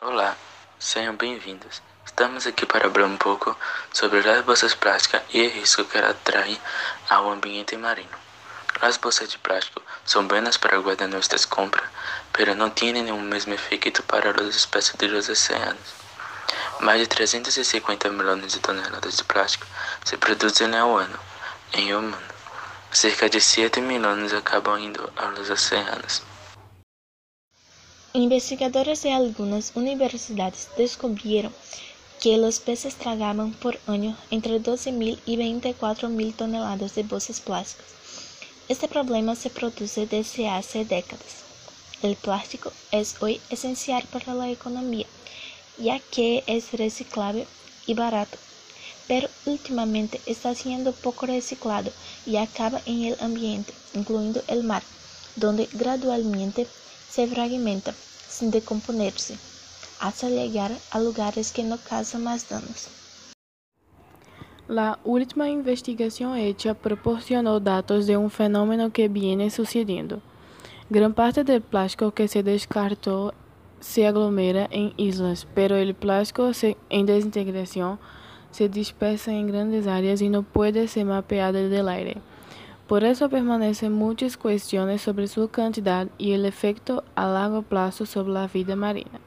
Olá, sejam bem-vindos. Estamos aqui para falar um pouco sobre as bolsas plásticas e o risco que elas traem ao ambiente marino. As bolsas de plástico são buenas para guardar nossas compras, mas não têm o mesmo efeito para os espécies dos oceanos. Mais de 350 milhões de toneladas de plástico se produzem ao ano em o mundo. Cerca de 7 milhões acabam indo aos oceanos. Investigadores de algunas universidades descubrieron que los peces tragaban por año entre 12.000 y 24.000 toneladas de bolsas plásticas. Este problema se produce desde hace décadas. El plástico es hoy esencial para la economía, ya que es reciclable y barato, pero últimamente está siendo poco reciclado y acaba en el ambiente, incluyendo el mar, donde gradualmente se fragmenta sin decomponerse, hasta llegar a lugares que no causan más danos. La última investigación hecha proporcionó datos de un fenómeno que viene sucediendo. Gran parte del plástico que se descartó se aglomera en islas, pero el plástico en desintegración se dispersa en grandes áreas y no puede ser mapeado del aire. Por eso permanecen muchas cuestiones sobre su cantidad y el efecto a largo plazo sobre la vida marina.